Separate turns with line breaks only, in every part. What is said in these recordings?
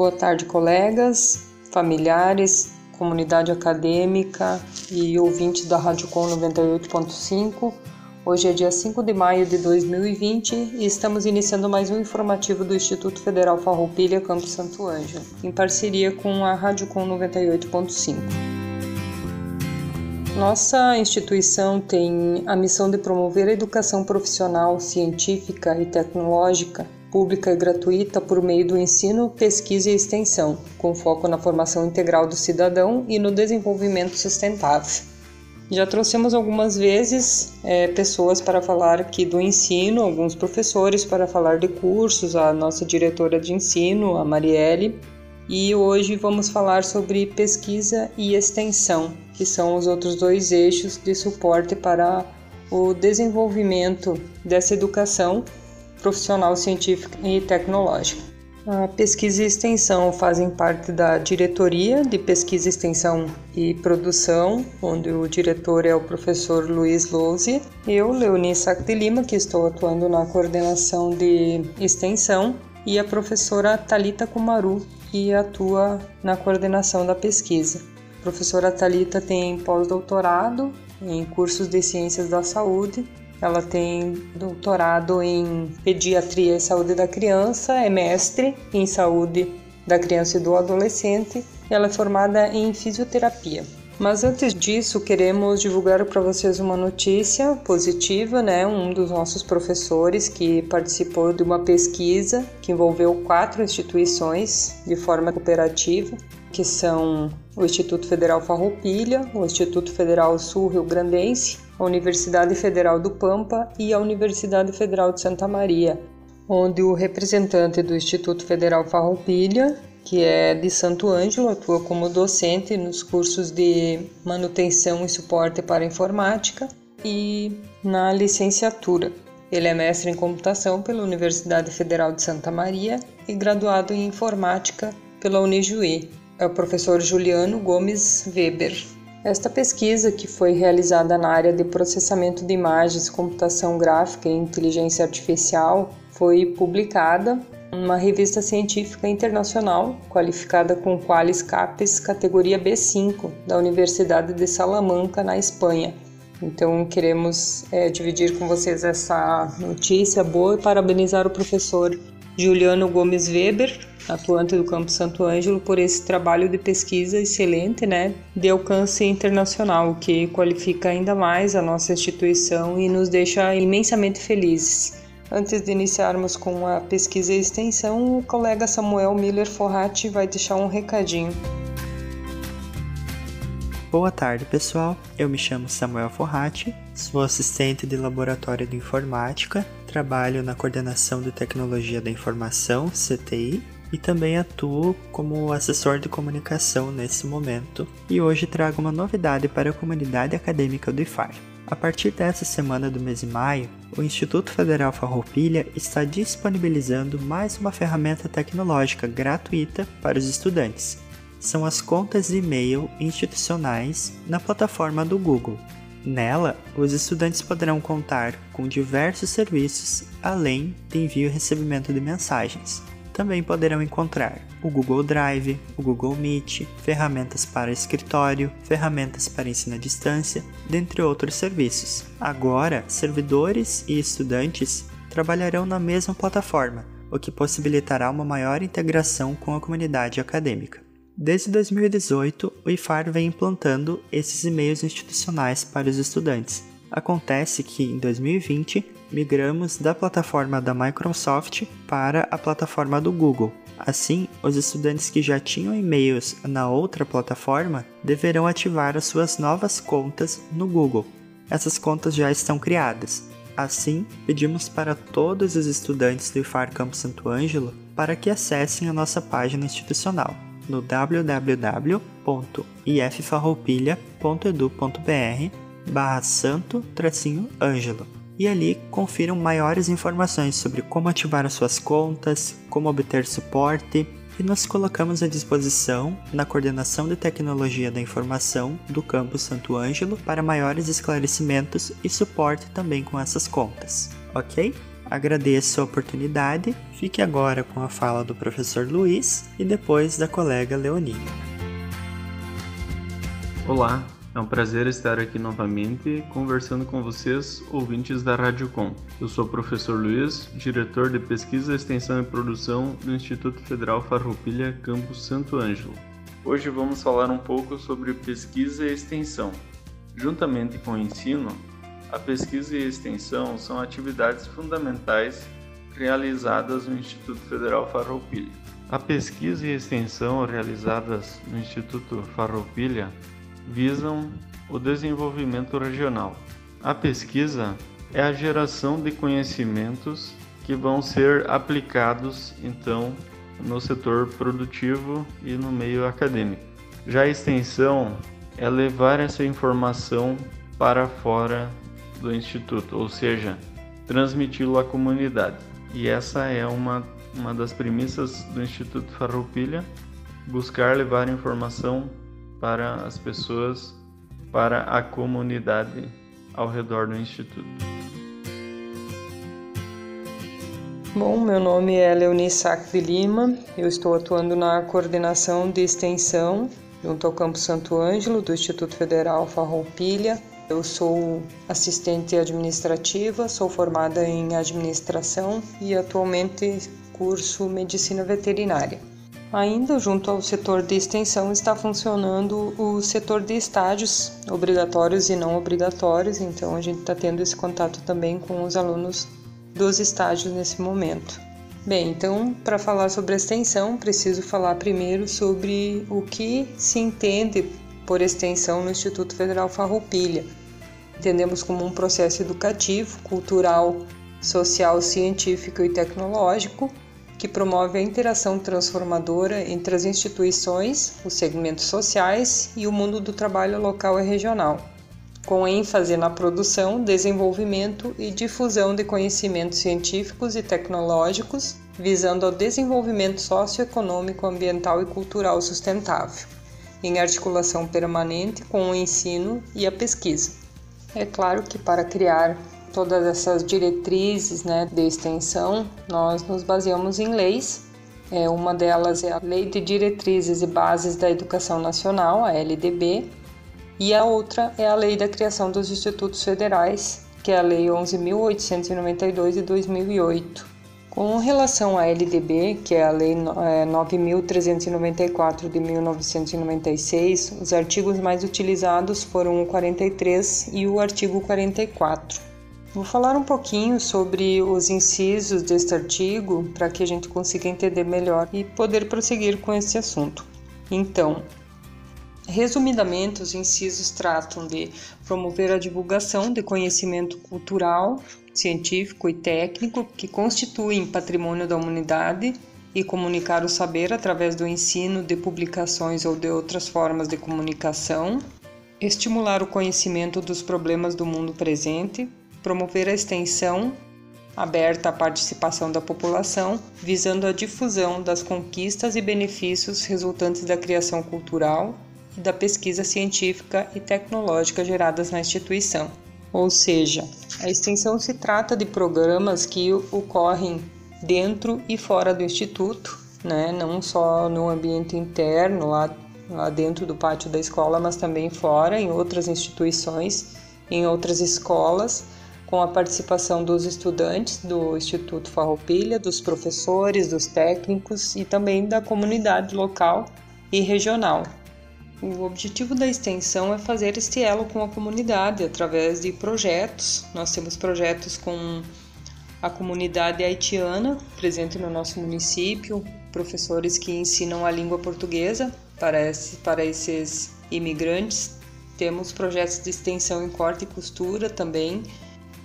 Boa tarde, colegas, familiares, comunidade acadêmica e ouvintes da Rádio Com 98.5. Hoje é dia 5 de maio de 2020 e estamos iniciando mais um informativo do Instituto Federal Farroupilha Campo Santo Ângelo, em parceria com a Rádio Com 98.5. Nossa instituição tem a missão de promover a educação profissional, científica e tecnológica pública e gratuita por meio do ensino, pesquisa e extensão, com foco na formação integral do cidadão e no desenvolvimento sustentável. Já trouxemos algumas vezes é, pessoas para falar aqui do ensino, alguns professores para falar de cursos, a nossa diretora de ensino, a Marielle, e hoje vamos falar sobre pesquisa e extensão, que são os outros dois eixos de suporte para o desenvolvimento dessa educação profissional científica e tecnológica. A pesquisa e extensão fazem parte da diretoria de pesquisa, extensão e produção, onde o diretor é o professor Luiz Lousi. Eu, Leonie Sac de Lima, que estou atuando na coordenação de extensão, e a professora Talita Kumaru, que atua na coordenação da pesquisa. A professora Talita tem pós-doutorado em cursos de ciências da saúde ela tem doutorado em pediatria e saúde da criança, é mestre em saúde da criança e do adolescente. Ela é formada em fisioterapia. Mas antes disso, queremos divulgar para vocês uma notícia positiva, né? Um dos nossos professores que participou de uma pesquisa que envolveu quatro instituições de forma cooperativa, que são o Instituto Federal Farroupilha, o Instituto Federal Sul Rio Grandense, a Universidade Federal do Pampa e a Universidade Federal de Santa Maria, onde o representante do Instituto Federal Farroupilha, que é de Santo Ângelo, atua como docente nos cursos de manutenção e suporte para informática e na licenciatura. Ele é mestre em computação pela Universidade Federal de Santa Maria e graduado em informática pela Unijuí. É o professor Juliano Gomes Weber. Esta pesquisa, que foi realizada na área de processamento de imagens, computação gráfica e inteligência artificial, foi publicada numa revista científica internacional qualificada com Qualis Capes categoria B5 da Universidade de Salamanca, na Espanha. Então queremos é, dividir com vocês essa notícia boa e parabenizar o professor Juliano Gomes Weber atuante do Campo Santo Ângelo, por esse trabalho de pesquisa excelente, né, de alcance internacional, que qualifica ainda mais a nossa instituição e nos deixa imensamente felizes. Antes de iniciarmos com a pesquisa e extensão, o colega Samuel Miller Forratti vai deixar um recadinho.
Boa tarde, pessoal. Eu me chamo Samuel Forratti, sou assistente de laboratório de informática, trabalho na coordenação de tecnologia da informação, CTI, e também atuo como assessor de comunicação nesse momento e hoje trago uma novidade para a comunidade acadêmica do IFAR. A partir dessa semana do mês de maio, o Instituto Federal Farroupilha está disponibilizando mais uma ferramenta tecnológica gratuita para os estudantes. São as contas de e-mail institucionais na plataforma do Google. Nela, os estudantes poderão contar com diversos serviços além de envio e recebimento de mensagens. Também poderão encontrar o Google Drive, o Google Meet, ferramentas para escritório, ferramentas para ensino à distância, dentre outros serviços. Agora, servidores e estudantes trabalharão na mesma plataforma, o que possibilitará uma maior integração com a comunidade acadêmica. Desde 2018, o IFAR vem implantando esses e-mails institucionais para os estudantes. Acontece que em 2020 migramos da plataforma da Microsoft para a plataforma do Google. Assim, os estudantes que já tinham e-mails na outra plataforma deverão ativar as suas novas contas no Google. Essas contas já estão criadas. Assim, pedimos para todos os estudantes do IFAR Campo Santo Ângelo para que acessem a nossa página institucional no www.iffarroupilha.edu.br barra santo ângelo e ali confiram maiores informações sobre como ativar as suas contas, como obter suporte e nos colocamos à disposição na coordenação de tecnologia da informação do campus Santo Ângelo para maiores esclarecimentos e suporte também com essas contas, ok? Agradeço a oportunidade, fique agora com a fala do professor Luiz e depois da colega Leonie.
Olá, é um prazer estar aqui novamente conversando com vocês, ouvintes da Rádio Com. Eu sou o professor Luiz, diretor de Pesquisa, Extensão e Produção do Instituto Federal Farroupilha, Campus Santo Ângelo. Hoje vamos falar um pouco sobre pesquisa e extensão. Juntamente com o ensino, a pesquisa e a extensão são atividades fundamentais realizadas no Instituto Federal Farroupilha. A pesquisa e extensão realizadas no Instituto Farroupilha visam o desenvolvimento regional. A pesquisa é a geração de conhecimentos que vão ser aplicados então no setor produtivo e no meio acadêmico. Já a extensão é levar essa informação para fora do Instituto, ou seja, transmiti-lo à comunidade. E essa é uma, uma das premissas do Instituto Farroupilha, buscar levar informação para as pessoas, para a comunidade ao redor do Instituto.
Bom, meu nome é Leonie Sac de Lima, eu estou atuando na coordenação de extensão junto ao Campo Santo Ângelo do Instituto Federal Farroupilha eu sou assistente administrativa, sou formada em administração e atualmente curso medicina veterinária. Ainda junto ao setor de extensão está funcionando o setor de estágios obrigatórios e não obrigatórios, então a gente está tendo esse contato também com os alunos dos estágios nesse momento. Bem, então para falar sobre extensão, preciso falar primeiro sobre o que se entende por extensão no Instituto Federal Farroupilha entendemos como um processo educativo, cultural, social, científico e tecnológico que promove a interação transformadora entre as instituições, os segmentos sociais e o mundo do trabalho local e regional, com ênfase na produção, desenvolvimento e difusão de conhecimentos científicos e tecnológicos, visando ao desenvolvimento socioeconômico, ambiental e cultural sustentável, em articulação permanente com o ensino e a pesquisa. É claro que para criar todas essas diretrizes né, de extensão, nós nos baseamos em leis. É, uma delas é a Lei de Diretrizes e Bases da Educação Nacional, a LDB, e a outra é a Lei da Criação dos Institutos Federais, que é a Lei 11.892 de 2008. Com relação à LDB, que é a Lei 9.394 é, de 1996, os artigos mais utilizados foram o 43 e o artigo 44. Vou falar um pouquinho sobre os incisos deste artigo para que a gente consiga entender melhor e poder prosseguir com esse assunto. Então, Resumidamente, os incisos tratam de promover a divulgação de conhecimento cultural, científico e técnico que constituem patrimônio da humanidade e comunicar o saber através do ensino de publicações ou de outras formas de comunicação, estimular o conhecimento dos problemas do mundo presente, promover a extensão aberta à participação da população, visando a difusão das conquistas e benefícios resultantes da criação cultural e da pesquisa científica e tecnológica geradas na instituição. Ou seja, a extensão se trata de programas que ocorrem dentro e fora do instituto, né? não só no ambiente interno, lá, lá dentro do pátio da escola, mas também fora, em outras instituições, em outras escolas, com a participação dos estudantes do Instituto Farroupilha, dos professores, dos técnicos e também da comunidade local e regional. O objetivo da extensão é fazer este elo com a comunidade através de projetos. Nós temos projetos com a comunidade haitiana presente no nosso município, professores que ensinam a língua portuguesa para, esse, para esses imigrantes. Temos projetos de extensão em corte e costura também,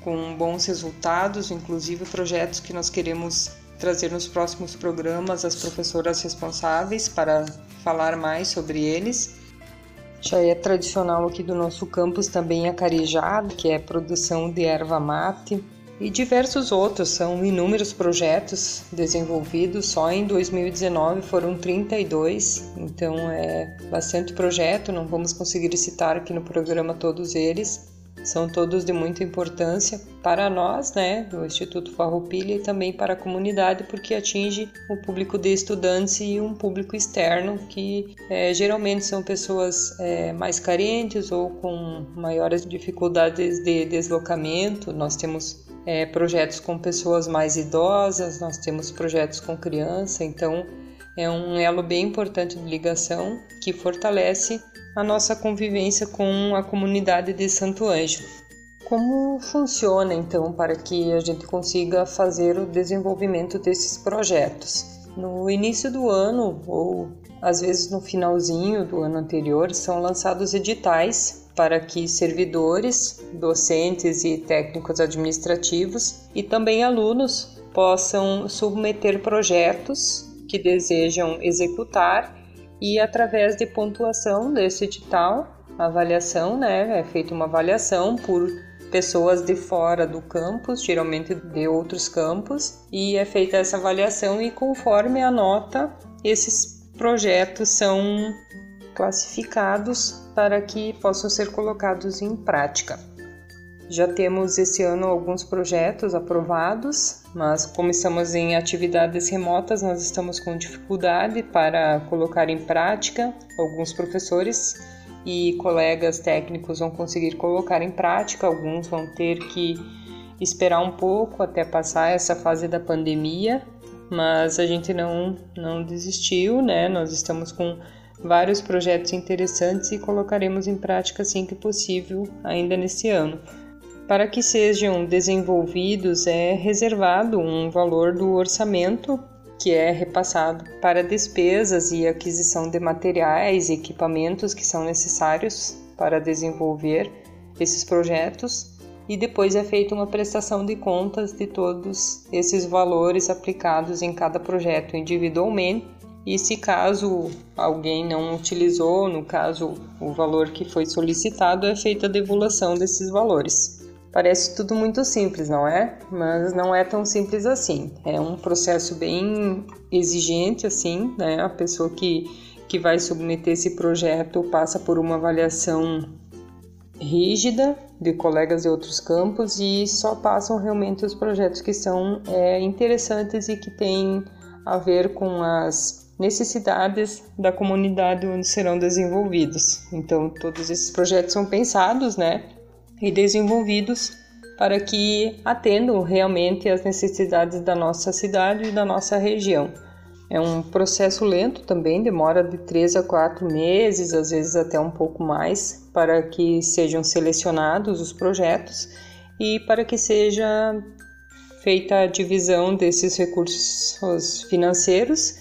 com bons resultados, inclusive projetos que nós queremos trazer nos próximos programas as professoras responsáveis para falar mais sobre eles. Já é tradicional aqui do nosso campus também a carejada, que é produção de erva mate, e diversos outros. São inúmeros projetos desenvolvidos. Só em 2019 foram 32, então é bastante projeto. Não vamos conseguir citar aqui no programa todos eles. São todos de muita importância para nós, né, do Instituto Farroupilha e também para a comunidade, porque atinge o público de estudantes e um público externo que é, geralmente são pessoas é, mais carentes ou com maiores dificuldades de deslocamento. Nós temos é, projetos com pessoas mais idosas, nós temos projetos com criança, então é um elo bem importante de ligação que fortalece a nossa convivência com a comunidade de Santo Ângelo. Como funciona então para que a gente consiga fazer o desenvolvimento desses projetos? No início do ano ou às vezes no finalzinho do ano anterior são lançados editais para que servidores, docentes e técnicos administrativos e também alunos possam submeter projetos que desejam executar e através de pontuação desse edital, avaliação, né, é feita uma avaliação por pessoas de fora do campus, geralmente de outros campos, e é feita essa avaliação e conforme a nota, esses projetos são classificados para que possam ser colocados em prática. Já temos esse ano alguns projetos aprovados, mas como estamos em atividades remotas, nós estamos com dificuldade para colocar em prática. Alguns professores e colegas técnicos vão conseguir colocar em prática, alguns vão ter que esperar um pouco até passar essa fase da pandemia, mas a gente não não desistiu, né? Nós estamos com vários projetos interessantes e colocaremos em prática assim que possível ainda nesse ano. Para que sejam desenvolvidos é reservado um valor do orçamento que é repassado para despesas e aquisição de materiais e equipamentos que são necessários para desenvolver esses projetos e depois é feita uma prestação de contas de todos esses valores aplicados em cada projeto individualmente e se caso alguém não utilizou, no caso o valor que foi solicitado, é feita a devolução desses valores. Parece tudo muito simples, não é? Mas não é tão simples assim. É um processo bem exigente, assim, né? A pessoa que, que vai submeter esse projeto passa por uma avaliação rígida de colegas de outros campos e só passam realmente os projetos que são é, interessantes e que têm a ver com as necessidades da comunidade onde serão desenvolvidos. Então, todos esses projetos são pensados, né, e desenvolvidos para que atendam realmente às necessidades da nossa cidade e da nossa região. É um processo lento também, demora de três a quatro meses, às vezes até um pouco mais, para que sejam selecionados os projetos e para que seja feita a divisão desses recursos financeiros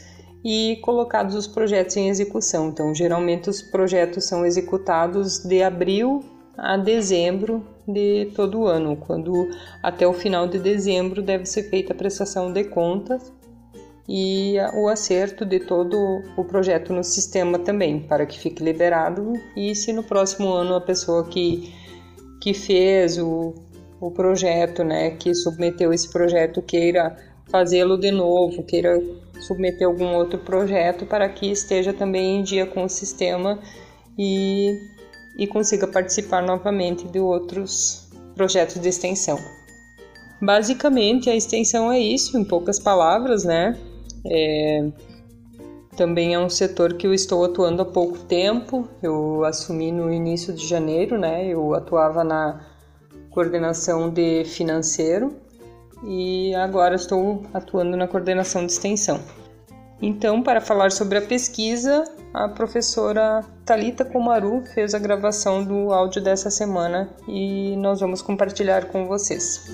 e colocados os projetos em execução. Então, geralmente os projetos são executados de abril a dezembro de todo ano, quando até o final de dezembro deve ser feita a prestação de contas e o acerto de todo o projeto no sistema também, para que fique liberado. E se no próximo ano a pessoa que, que fez o, o projeto, né, que submeteu esse projeto, queira fazê-lo de novo, queira submeter algum outro projeto para que esteja também em dia com o sistema e, e consiga participar novamente de outros projetos de extensão. Basicamente, a extensão é isso, em poucas palavras, né? É, também é um setor que eu estou atuando há pouco tempo. Eu assumi no início de janeiro, né? Eu atuava na coordenação de financeiro e agora estou atuando na coordenação de extensão. Então, para falar sobre a pesquisa, a professora Talita Komaru fez a gravação do áudio dessa semana e nós vamos compartilhar com vocês.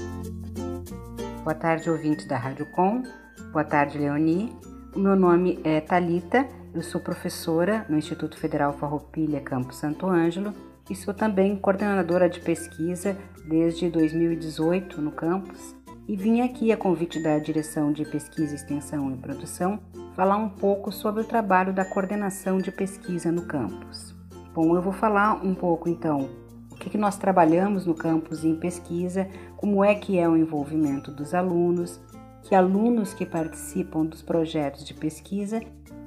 Boa tarde, ouvintes da Rádio Com. Boa tarde, Leoni. O meu nome é Talita. Eu sou professora no Instituto Federal Farroupilha, Campo Santo Ângelo, e sou também coordenadora de pesquisa desde 2018 no campus e vim aqui a convite da Direção de Pesquisa, Extensão e Produção falar um pouco sobre o trabalho da coordenação de pesquisa no campus. Bom, eu vou falar um pouco então o que, que nós trabalhamos no campus em pesquisa, como é que é o envolvimento dos alunos, que alunos que participam dos projetos de pesquisa,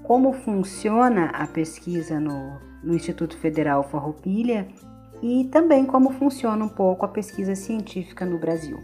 como funciona a pesquisa no, no Instituto Federal Farroupilha e também como funciona um pouco a pesquisa científica no Brasil.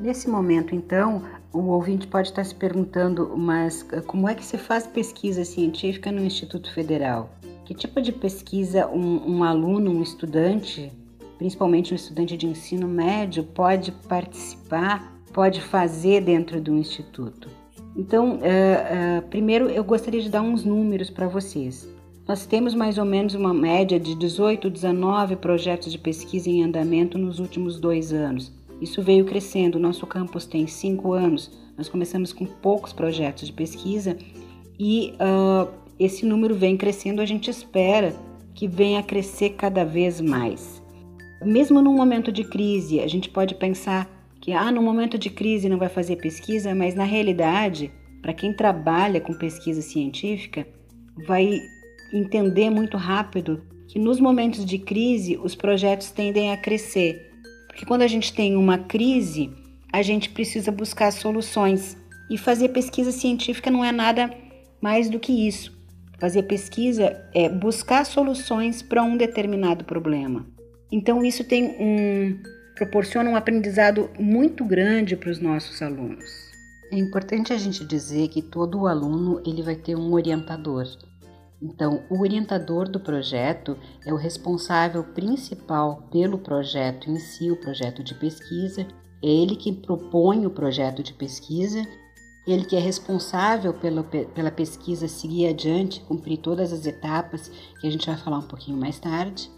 Nesse momento, então, o ouvinte pode estar se perguntando, mas eh, como é que se faz pesquisa científica no Instituto Federal? Que tipo de pesquisa um, um aluno, um estudante, principalmente um estudante de ensino médio, pode participar, pode fazer dentro do instituto? Então, uh, uh, primeiro eu gostaria de dar uns números para vocês. Nós temos mais ou menos uma média de 18, 19 projetos de pesquisa em andamento nos últimos dois anos. Isso veio crescendo. O nosso campus tem cinco anos. Nós começamos com poucos projetos de pesquisa e uh, esse número vem crescendo. A gente espera que venha a crescer cada vez mais. Mesmo num momento de crise, a gente pode pensar que ah, no momento de crise não vai fazer pesquisa, mas na realidade, para quem trabalha com pesquisa científica, vai entender muito rápido que nos momentos de crise os projetos tendem a crescer porque quando a gente tem uma crise, a gente precisa buscar soluções. E fazer pesquisa científica não é nada mais do que isso. Fazer pesquisa é buscar soluções para um determinado problema. Então isso tem um proporciona um aprendizado muito grande para os nossos alunos. É importante a gente dizer que todo aluno ele vai ter um orientador. Então, o orientador do projeto é o responsável principal pelo projeto em si, o projeto de pesquisa. É ele que propõe o projeto de pesquisa, ele que é responsável pela, pela pesquisa seguir adiante, cumprir todas as etapas, que a gente vai falar um pouquinho mais tarde.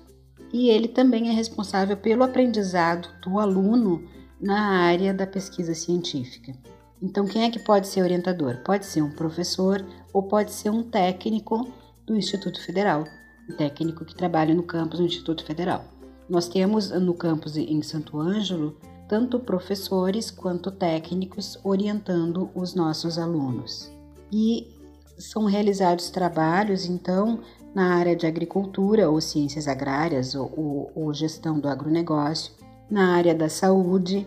E ele também é responsável pelo aprendizado do aluno na área da pesquisa científica. Então, quem é que pode ser orientador? Pode ser um professor ou pode ser um técnico do Instituto Federal, um técnico que trabalha no campus do Instituto Federal. Nós temos no campus em Santo Ângelo tanto professores quanto técnicos orientando os nossos alunos. E são realizados trabalhos, então, na área de agricultura ou ciências agrárias ou, ou, ou gestão do agronegócio, na área da saúde,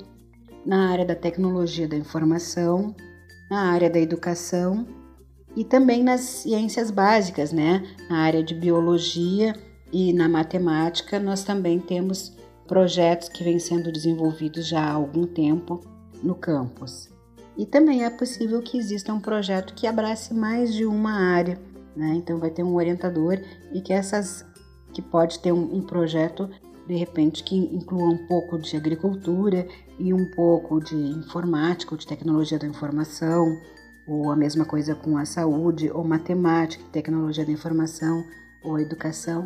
na área da tecnologia da informação, na área da educação e também nas ciências básicas, né? Na área de biologia e na matemática, nós também temos projetos que vêm sendo desenvolvidos já há algum tempo no campus. E também é possível que exista um projeto que abrace mais de uma área, né? Então vai ter um orientador e que essas que pode ter um, um projeto de repente que inclua um pouco de agricultura e um pouco de informática, de tecnologia da informação, ou a mesma coisa com a saúde, ou matemática, tecnologia da informação, ou educação.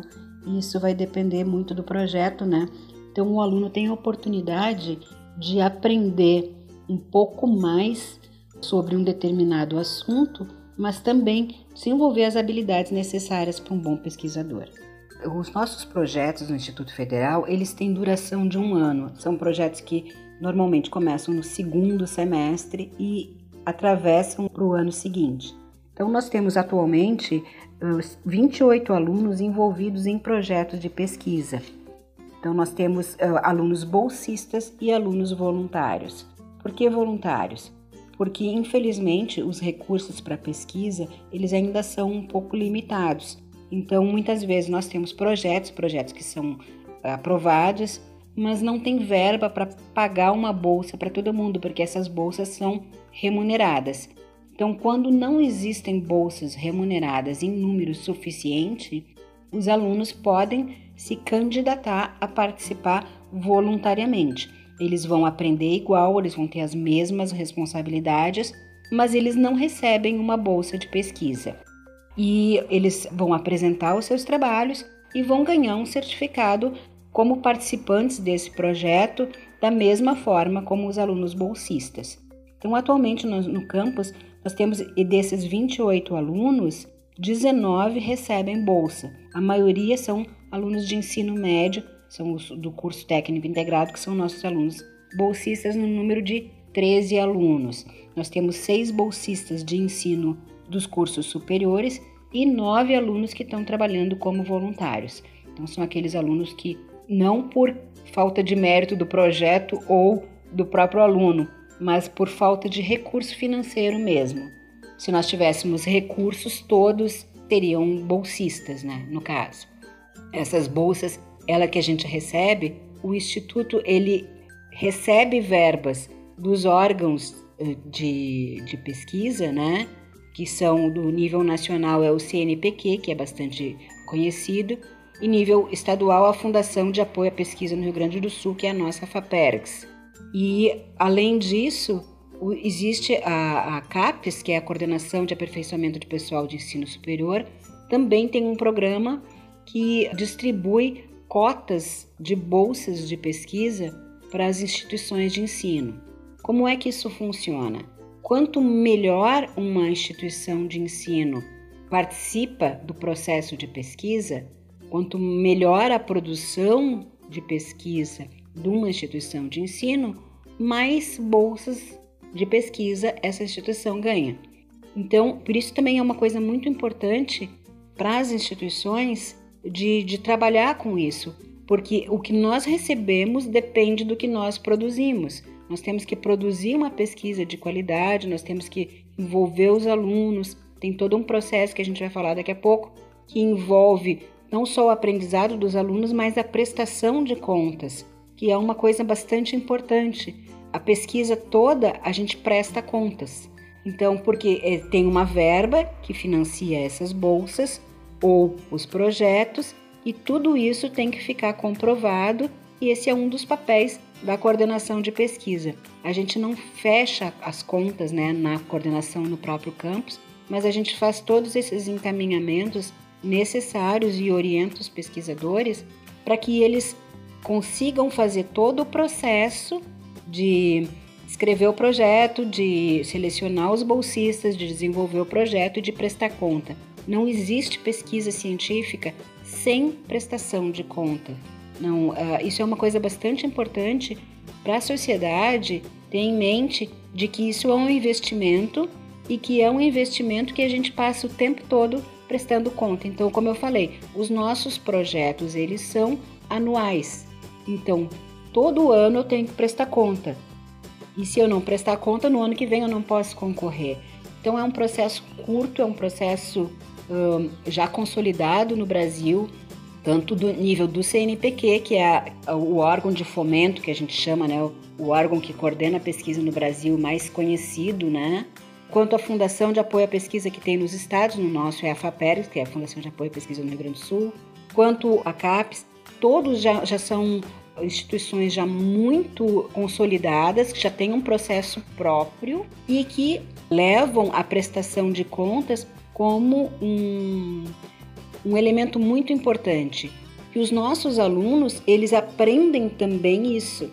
Isso vai depender muito do projeto, né? Então o aluno tem a oportunidade de aprender um pouco mais sobre um determinado assunto, mas também desenvolver as habilidades necessárias para um bom pesquisador. Os nossos projetos no Instituto Federal, eles têm duração de um ano. São projetos que normalmente começam no segundo semestre e atravessam para o ano seguinte. Então, nós temos atualmente 28 alunos envolvidos em projetos de pesquisa. Então, nós temos alunos bolsistas e alunos voluntários. Por que voluntários? Porque, infelizmente, os recursos para pesquisa, eles ainda são um pouco limitados. Então, muitas vezes nós temos projetos, projetos que são aprovados, mas não tem verba para pagar uma bolsa para todo mundo, porque essas bolsas são remuneradas. Então, quando não existem bolsas remuneradas em número suficiente, os alunos podem se candidatar a participar voluntariamente. Eles vão aprender igual, eles vão ter as mesmas responsabilidades, mas eles não recebem uma bolsa de pesquisa. E eles vão apresentar os seus trabalhos e vão ganhar um certificado como participantes desse projeto, da mesma forma como os alunos bolsistas. Então, atualmente no, no campus, nós temos, e desses 28 alunos, 19 recebem bolsa. A maioria são alunos de ensino médio, são os do curso técnico integrado, que são nossos alunos bolsistas no número de 13 alunos. Nós temos seis bolsistas de ensino dos cursos superiores e nove alunos que estão trabalhando como voluntários. Então, são aqueles alunos que, não por falta de mérito do projeto ou do próprio aluno, mas por falta de recurso financeiro mesmo. Se nós tivéssemos recursos, todos teriam bolsistas, né, no caso. Essas bolsas, ela que a gente recebe, o instituto ele recebe verbas dos órgãos eh, de, de pesquisa, né, que são do nível nacional é o CNPq, que é bastante conhecido, e nível estadual a Fundação de Apoio à Pesquisa no Rio Grande do Sul, que é a nossa FAPERGS. E além disso, existe a, a CAPES, que é a Coordenação de Aperfeiçoamento de Pessoal de Ensino Superior, também tem um programa que distribui cotas de bolsas de pesquisa para as instituições de ensino. Como é que isso funciona? Quanto melhor uma instituição de ensino participa do processo de pesquisa, quanto melhor a produção de pesquisa de uma instituição de ensino, mais bolsas de pesquisa essa instituição ganha. Então, por isso também é uma coisa muito importante para as instituições de, de trabalhar com isso, porque o que nós recebemos depende do que nós produzimos. Nós temos que produzir uma pesquisa de qualidade, nós temos que envolver os alunos, tem todo um processo que a gente vai falar daqui a pouco, que envolve não só o aprendizado dos alunos, mas a prestação de contas, que é uma coisa bastante importante. A pesquisa toda a gente presta contas. Então, porque eh, tem uma verba que financia essas bolsas ou os projetos, e tudo isso tem que ficar comprovado, e esse é um dos papéis da coordenação de pesquisa. A gente não fecha as contas né, na coordenação no próprio campus, mas a gente faz todos esses encaminhamentos necessários e orienta os pesquisadores para que eles consigam fazer todo o processo de escrever o projeto, de selecionar os bolsistas, de desenvolver o projeto e de prestar conta. Não existe pesquisa científica sem prestação de conta. Não, uh, isso é uma coisa bastante importante para a sociedade ter em mente de que isso é um investimento e que é um investimento que a gente passa o tempo todo prestando conta. Então, como eu falei, os nossos projetos eles são anuais. Então, todo ano eu tenho que prestar conta. E se eu não prestar conta, no ano que vem eu não posso concorrer. Então, é um processo curto, é um processo um, já consolidado no Brasil tanto do nível do CNPq, que é o órgão de fomento que a gente chama, né, o órgão que coordena a pesquisa no Brasil mais conhecido, né, quanto a Fundação de Apoio à Pesquisa que tem nos estados, no nosso é a FAPERES, que é a Fundação de Apoio à Pesquisa no Rio Grande do Sul, quanto a CAPES, todos já, já são instituições já muito consolidadas, que já têm um processo próprio e que levam a prestação de contas como um, um elemento muito importante, que os nossos alunos, eles aprendem também isso,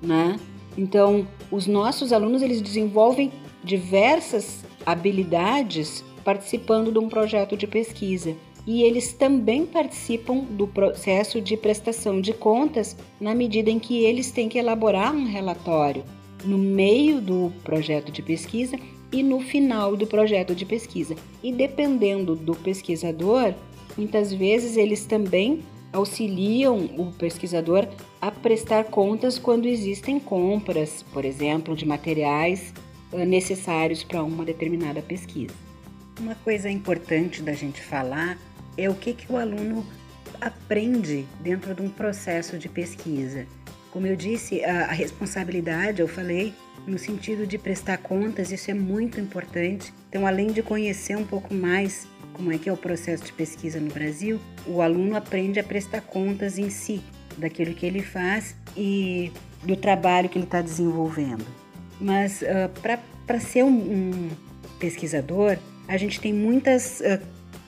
né? Então, os nossos alunos, eles desenvolvem diversas habilidades participando de um projeto de pesquisa. E eles também participam do processo de prestação de contas na medida em que eles têm que elaborar um relatório no meio do projeto de pesquisa e no final do projeto de pesquisa. E dependendo do pesquisador, Muitas vezes eles também auxiliam o pesquisador a prestar contas quando existem compras, por exemplo, de materiais eh, necessários para uma determinada pesquisa. Uma coisa importante da gente falar é o que, que o aluno aprende dentro de um processo de pesquisa. Como eu disse, a, responsabilidade, eu falei, no sentido de prestar contas, isso é muito importante. Então, além de conhecer um pouco mais como é que é o processo de pesquisa no Brasil, o aluno aprende a prestar contas em si daquilo que ele faz e do trabalho que ele está desenvolvendo. Mas uh, para ser um, um, pesquisador, a gente tem muitas uh,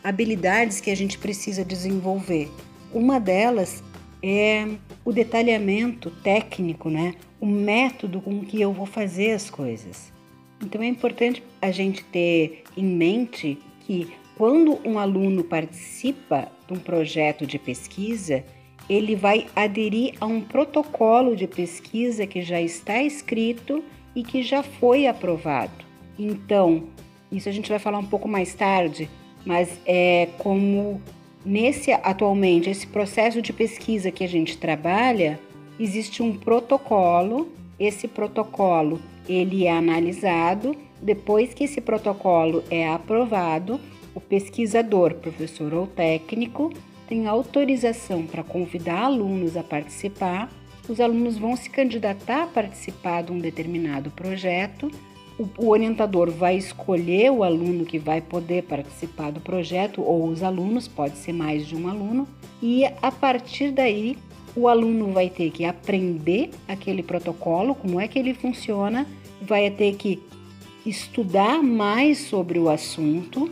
habilidades que a gente precisa desenvolver. Uma delas é o detalhamento técnico, né? o método com que eu vou fazer as coisas. Então é importante a gente ter em mente que quando um aluno participa de um projeto de pesquisa, ele vai aderir a um protocolo de pesquisa que já está escrito e que já foi aprovado. Então, isso a gente vai falar um pouco mais tarde, mas é como nesse atualmente esse processo de pesquisa que a gente trabalha, existe um protocolo. Esse protocolo ele é analisado. Depois que esse protocolo é aprovado, o pesquisador, professor ou técnico, tem autorização para convidar alunos a participar. Os alunos vão se candidatar a participar de um determinado projeto. O, orientador vai escolher o aluno que vai poder participar do projeto, ou os alunos, pode ser mais de um aluno, e a partir daí o aluno vai ter que aprender aquele protocolo, como é que ele funciona, vai ter que estudar mais sobre o assunto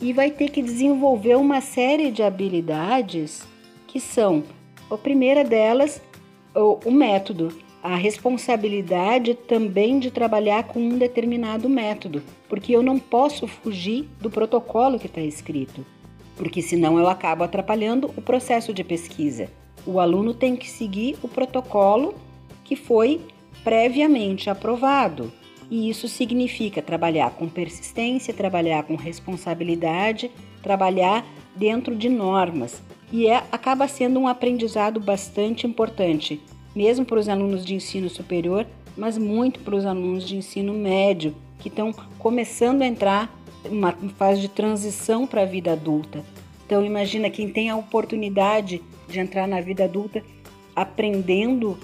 e vai ter que desenvolver uma série de habilidades que são, a primeira delas, o, método, a responsabilidade também de trabalhar com um determinado método, porque eu não posso fugir do protocolo que está escrito, porque senão eu acabo atrapalhando o processo de pesquisa. O aluno tem que seguir o protocolo que foi previamente aprovado. E isso significa trabalhar com persistência, trabalhar com responsabilidade, trabalhar dentro de normas. E é, acaba sendo um aprendizado bastante importante, mesmo para os alunos de ensino superior, mas muito para os alunos de ensino médio, que estão começando a entrar uma fase de transição para a vida adulta. Então imagina quem tem a oportunidade de entrar na vida adulta aprendendo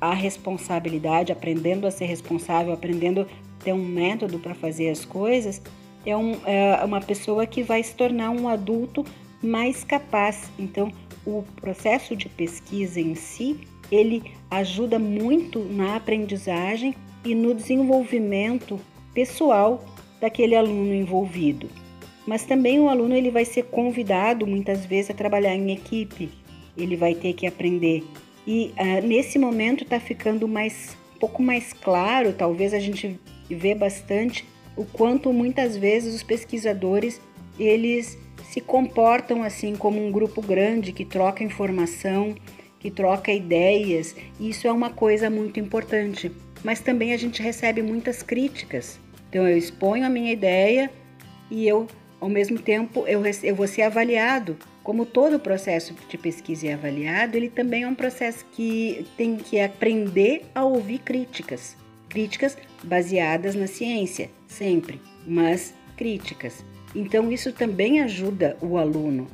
a responsabilidade, aprendendo a ser responsável, aprendendo a ter um método para fazer as coisas, é, um, é uma pessoa que vai se tornar um adulto mais capaz. Então, o processo de pesquisa em si, ele ajuda muito na aprendizagem e no desenvolvimento pessoal daquele aluno envolvido. Mas também o aluno ele vai ser convidado muitas vezes a trabalhar em equipe. Ele vai ter que aprender e uh, nesse momento está ficando mais um pouco mais claro, talvez a gente vê bastante o quanto muitas vezes os pesquisadores eles se comportam assim como um grupo grande que troca informação, que troca ideias. E isso é uma coisa muito importante. Mas também a gente recebe muitas críticas. Então eu exponho a minha ideia e eu, ao mesmo tempo, eu, eu vou ser avaliado como todo processo de pesquisa é avaliado, ele também é um processo que tem que aprender a ouvir críticas. Críticas baseadas na ciência, sempre, mas críticas. Então, isso também ajuda o aluno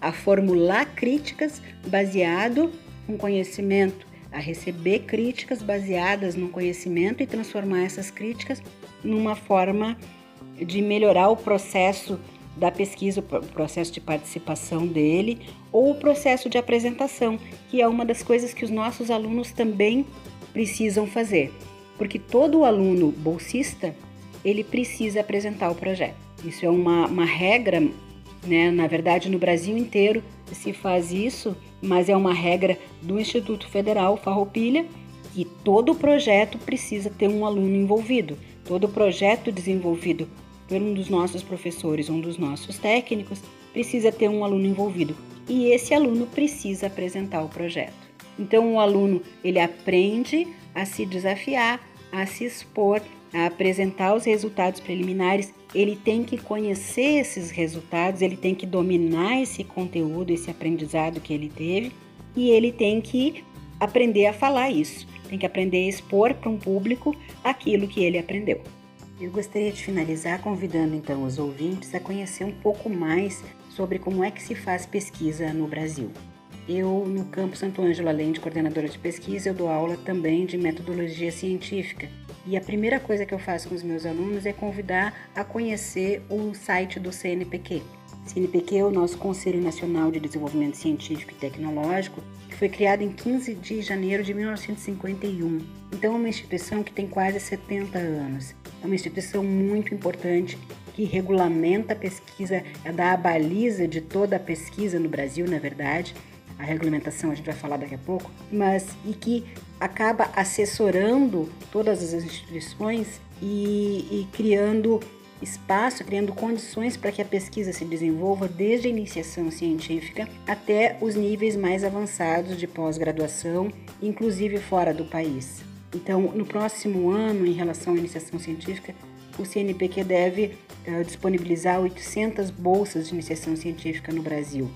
a formular críticas baseado no conhecimento, a receber críticas baseadas no conhecimento e transformar essas críticas numa forma de melhorar o processo da pesquisa, o processo de participação dele, ou o processo de apresentação, que é uma das coisas que os nossos alunos também precisam fazer. Porque todo aluno bolsista, ele precisa apresentar o projeto. Isso é uma, uma regra, né? na verdade no Brasil inteiro se faz isso, mas é uma regra do Instituto Federal Farroupilha, que todo projeto precisa ter um aluno envolvido. Todo projeto desenvolvido por um dos nossos professores, um dos nossos técnicos, precisa ter um aluno envolvido e esse aluno precisa apresentar o projeto. Então o aluno ele aprende a se desafiar, a se expor, a apresentar os resultados preliminares. Ele tem que conhecer esses resultados, ele tem que dominar esse conteúdo, esse aprendizado que ele teve e ele tem que aprender a falar isso. Tem que aprender a expor para um público aquilo que ele aprendeu. Eu gostaria de finalizar convidando então os ouvintes a conhecer um pouco mais sobre como é que se faz pesquisa no Brasil. Eu, no Campo Santo Ângelo, além de coordenadora de pesquisa, eu dou aula também de metodologia científica. E a primeira coisa que eu faço com os meus alunos é convidar a conhecer o site do CNPq. CNPq é o nosso Conselho Nacional de Desenvolvimento Científico e Tecnológico, que foi criado em 15 de janeiro de 1951. Então, é uma instituição que tem quase 70 anos é uma instituição muito importante que regulamenta a pesquisa, é dá a baliza de toda a pesquisa no Brasil, na verdade. A regulamentação a gente vai falar daqui a pouco, mas e que acaba assessorando todas as instituições e, e criando espaço, criando condições para que a pesquisa se desenvolva desde a iniciação científica até os níveis mais avançados de pós-graduação, inclusive fora do país. Então, no próximo ano, em relação à iniciação científica, o CNPq deve uh, disponibilizar 800 bolsas de iniciação científica no Brasil.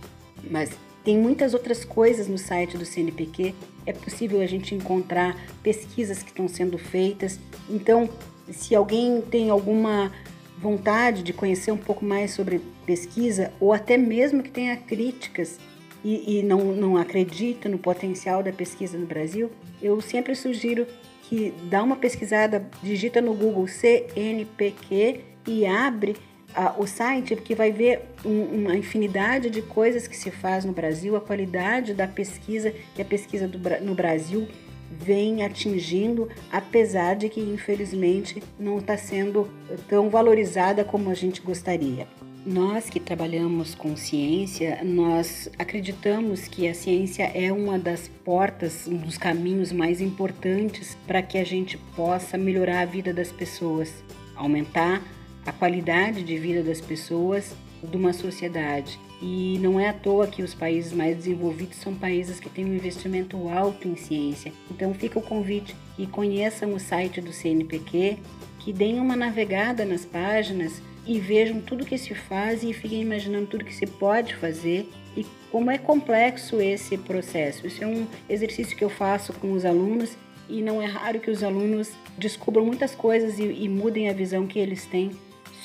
Mas tem muitas outras coisas no site do CNPq. É possível a gente encontrar pesquisas que estão sendo feitas. Então, se alguém tem alguma vontade de conhecer um pouco mais sobre pesquisa, ou até mesmo que tenha críticas e, e não, não acredita no potencial da pesquisa no Brasil, eu sempre sugiro que dá uma pesquisada, digita no Google CNPq e abre a, o site, porque vai ver um, uma infinidade de coisas que se faz no Brasil, a qualidade da pesquisa, que a pesquisa do, no Brasil vem atingindo, apesar de que infelizmente não está sendo tão valorizada como a gente gostaria. Nós que trabalhamos com ciência, nós acreditamos que a ciência é uma das portas, um dos caminhos mais importantes para que a gente possa melhorar a vida das pessoas, aumentar a qualidade de vida das pessoas de uma sociedade. E não é à toa que os países mais desenvolvidos são países que têm um investimento alto em ciência. Então fica o convite que conheçam o site do CNPq, que deem uma navegada nas páginas e vejam tudo que se faz e fiquem imaginando tudo que se pode fazer e como é complexo esse processo. Isso é um exercício que eu faço com os alunos e não é raro que os alunos descubram muitas coisas e, e mudem a visão que eles têm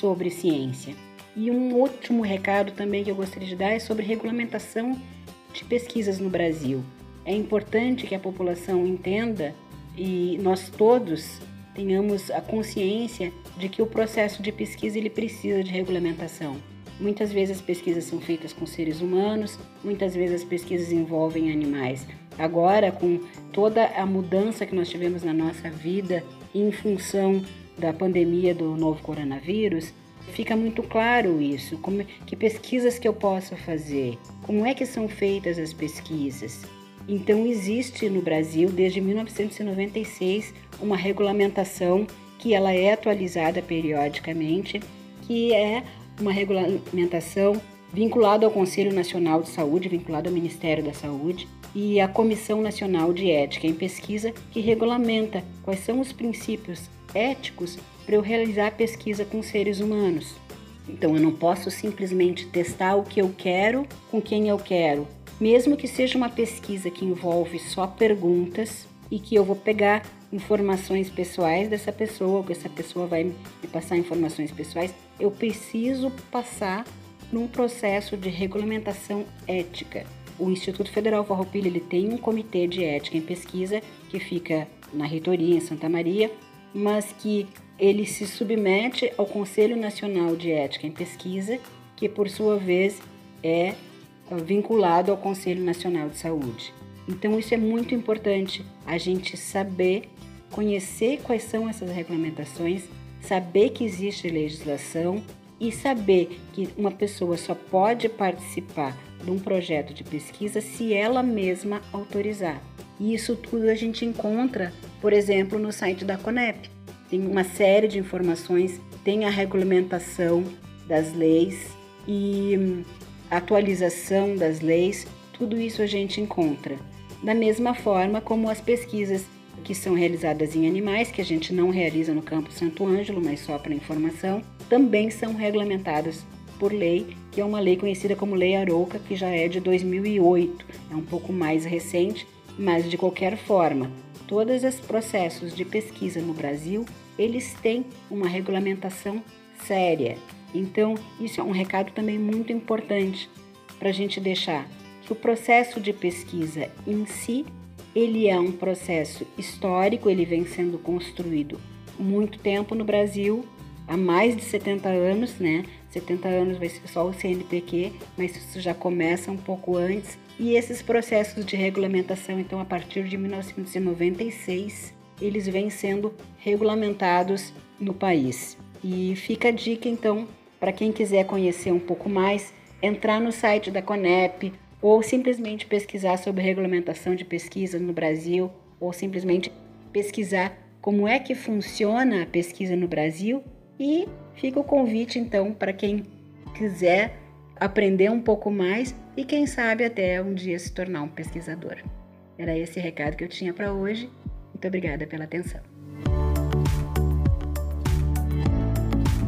sobre ciência. E um último recado também que eu gostaria de dar é sobre regulamentação de pesquisas no Brasil. É importante que a população entenda e nós todos tenhamos a consciência de que o processo de pesquisa ele precisa de regulamentação. Muitas vezes as pesquisas são feitas com seres humanos, muitas vezes as pesquisas envolvem animais. Agora, com toda a mudança que nós tivemos na nossa vida em função da pandemia do novo coronavírus, fica muito claro isso. Como, que pesquisas que eu posso fazer? Como é que são feitas as pesquisas? Então existe no Brasil desde 1996 uma regulamentação que ela é atualizada periodicamente, que é uma regulamentação vinculada ao Conselho Nacional de Saúde, vinculada ao Ministério da Saúde e à Comissão Nacional de Ética em Pesquisa, que regulamenta quais são os princípios éticos para eu realizar pesquisa com seres humanos. Então eu não posso simplesmente testar o que eu quero com quem eu quero, mesmo que seja uma pesquisa que envolve só perguntas e que eu vou pegar informações pessoais dessa pessoa, ou que essa pessoa vai me passar informações pessoais, eu preciso passar num processo de regulamentação ética. O Instituto Federal Farroupilha ele tem um comitê de ética em pesquisa que fica na reitoria em Santa Maria mas que ele se submete ao Conselho Nacional de Ética em Pesquisa, que por sua vez é vinculado ao Conselho Nacional de Saúde. Então isso é muito importante a gente saber, conhecer quais são essas regulamentações, saber que existe legislação e saber que uma pessoa só pode participar de um projeto de pesquisa se ela mesma autorizar. E isso tudo a gente encontra, por exemplo, no site da Conep. Tem uma série de informações, tem a regulamentação das leis e hum, atualização das leis, tudo isso a gente encontra. Da mesma forma como as pesquisas que são realizadas em animais, que a gente não realiza no campo Santo Ângelo, mas só para informação, também são regulamentadas por lei, que é uma lei conhecida como Lei Arouca, que já é de 2008, é um pouco mais recente, mas de qualquer forma, todos os processos de pesquisa no Brasil, eles têm uma regulamentação séria. Então, isso é um recado também muito importante para a gente deixar que o processo de pesquisa em si, ele é um processo histórico, ele vem sendo construído muito tempo no Brasil, há mais de 70 anos, né? 70 anos vai ser só o CNPq, mas isso já começa um pouco antes e esses processos de regulamentação, então, a partir de 1996, eles vêm sendo regulamentados no país. E fica a dica, então, para quem quiser conhecer um pouco mais, entrar no site da Conep ou simplesmente pesquisar sobre regulamentação de pesquisa no Brasil ou simplesmente pesquisar como é que funciona a pesquisa no Brasil e fica o convite então para quem quiser aprender um pouco mais e quem sabe até um dia se tornar um pesquisador. Era esse recado que eu tinha para hoje. Muito obrigada pela atenção.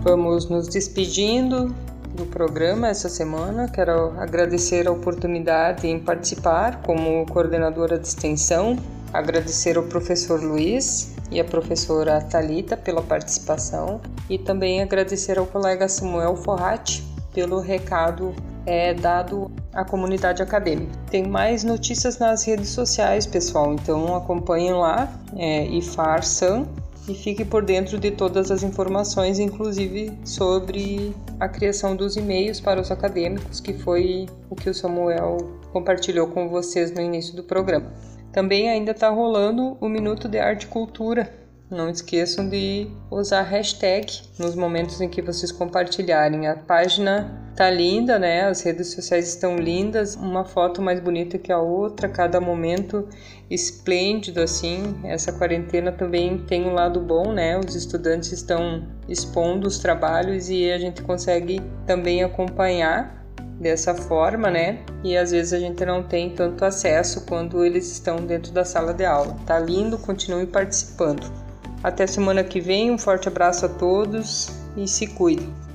Vamos nos despedindo do programa essa semana. Quero agradecer a oportunidade em participar como coordenadora de extensão, agradecer ao professor Luiz e a professora Talita pela participação e também agradecer ao colega Samuel Forratti pelo recado é, dado à comunidade acadêmica. Tem mais notícias nas redes sociais, pessoal, então acompanhem lá, é, IFARSAM, e fique por dentro de todas as informações, inclusive sobre a criação dos e-mails para os acadêmicos, que foi o que o Samuel compartilhou com vocês no início do programa. Também ainda está rolando o Minuto de Arte e Cultura. Não esqueçam de usar hashtag nos momentos em que vocês compartilharem. A página tá linda, né? As redes sociais estão lindas, uma foto mais bonita que a outra, cada momento esplêndido assim. Essa quarentena também tem um lado bom, né? Os estudantes estão expondo os trabalhos e a gente consegue também acompanhar dessa forma, né? E às vezes a gente não tem tanto acesso quando eles estão dentro da sala de aula. Tá lindo, continue participando. Até semana que vem, um forte abraço a todos e se cuidem.